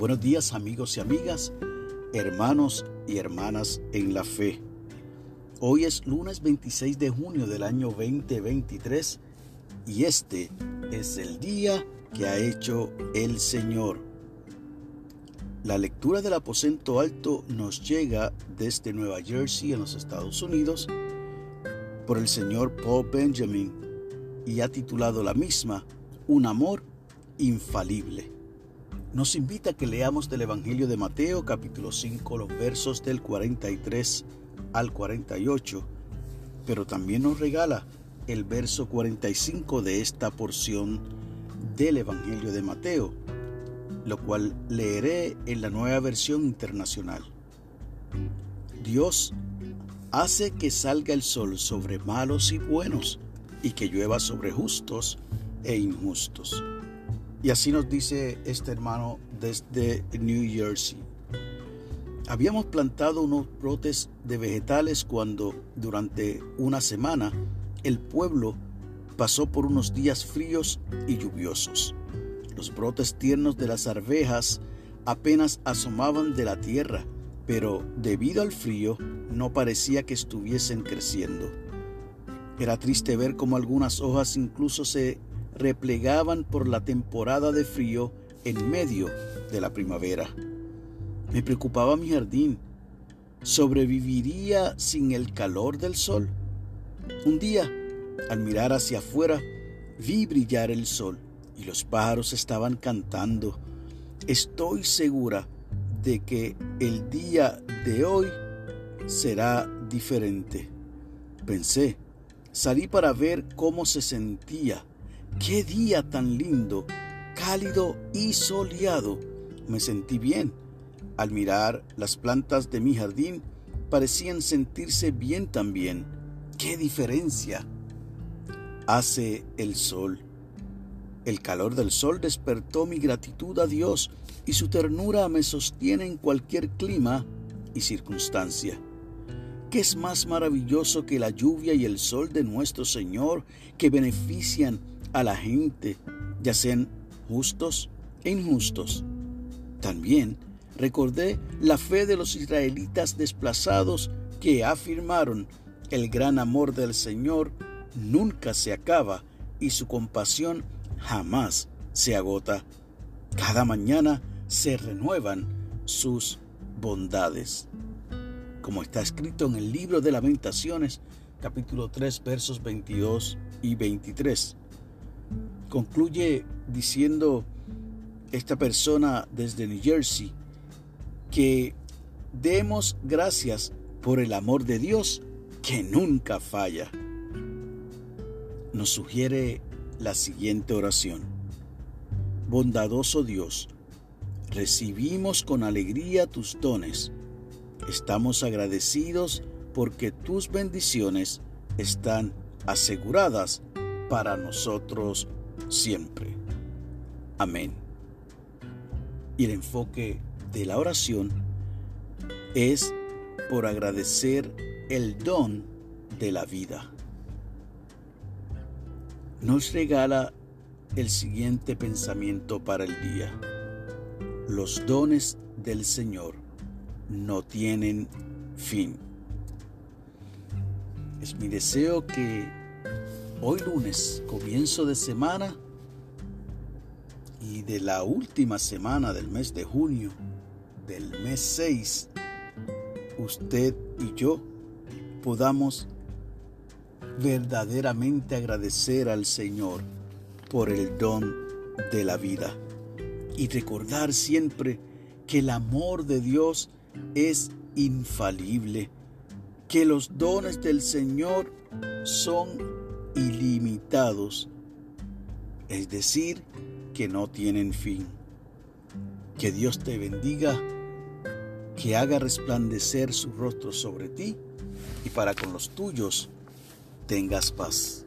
Buenos días amigos y amigas, hermanos y hermanas en la fe. Hoy es lunes 26 de junio del año 2023 y este es el día que ha hecho el Señor. La lectura del aposento alto nos llega desde Nueva Jersey en los Estados Unidos por el señor Paul Benjamin y ha titulado la misma Un amor infalible nos invita a que leamos del Evangelio de Mateo capítulo 5 los versos del 43 al 48, pero también nos regala el verso 45 de esta porción del Evangelio de Mateo, lo cual leeré en la nueva versión internacional. Dios hace que salga el sol sobre malos y buenos y que llueva sobre justos e injustos. Y así nos dice este hermano desde New Jersey. Habíamos plantado unos brotes de vegetales cuando durante una semana el pueblo pasó por unos días fríos y lluviosos. Los brotes tiernos de las arvejas apenas asomaban de la tierra, pero debido al frío no parecía que estuviesen creciendo. Era triste ver cómo algunas hojas incluso se replegaban por la temporada de frío en medio de la primavera. Me preocupaba mi jardín. ¿Sobreviviría sin el calor del sol? Un día, al mirar hacia afuera, vi brillar el sol y los pájaros estaban cantando. Estoy segura de que el día de hoy será diferente. Pensé, salí para ver cómo se sentía Qué día tan lindo, cálido y soleado. Me sentí bien. Al mirar las plantas de mi jardín, parecían sentirse bien también. ¡Qué diferencia! Hace el sol. El calor del sol despertó mi gratitud a Dios y su ternura me sostiene en cualquier clima y circunstancia. ¿Qué es más maravilloso que la lluvia y el sol de nuestro Señor que benefician a la gente, ya sean justos e injustos. También recordé la fe de los israelitas desplazados que afirmaron el gran amor del Señor nunca se acaba y su compasión jamás se agota. Cada mañana se renuevan sus bondades. Como está escrito en el libro de lamentaciones, capítulo 3, versos 22 y 23 concluye diciendo esta persona desde New Jersey que demos gracias por el amor de Dios que nunca falla. Nos sugiere la siguiente oración. Bondadoso Dios, recibimos con alegría tus dones. Estamos agradecidos porque tus bendiciones están aseguradas para nosotros siempre. Amén. Y el enfoque de la oración es por agradecer el don de la vida. Nos regala el siguiente pensamiento para el día. Los dones del Señor no tienen fin. Es mi deseo que Hoy lunes, comienzo de semana y de la última semana del mes de junio, del mes 6, usted y yo podamos verdaderamente agradecer al Señor por el don de la vida y recordar siempre que el amor de Dios es infalible, que los dones del Señor son ilimitados, es decir, que no tienen fin. Que Dios te bendiga, que haga resplandecer su rostro sobre ti y para con los tuyos tengas paz.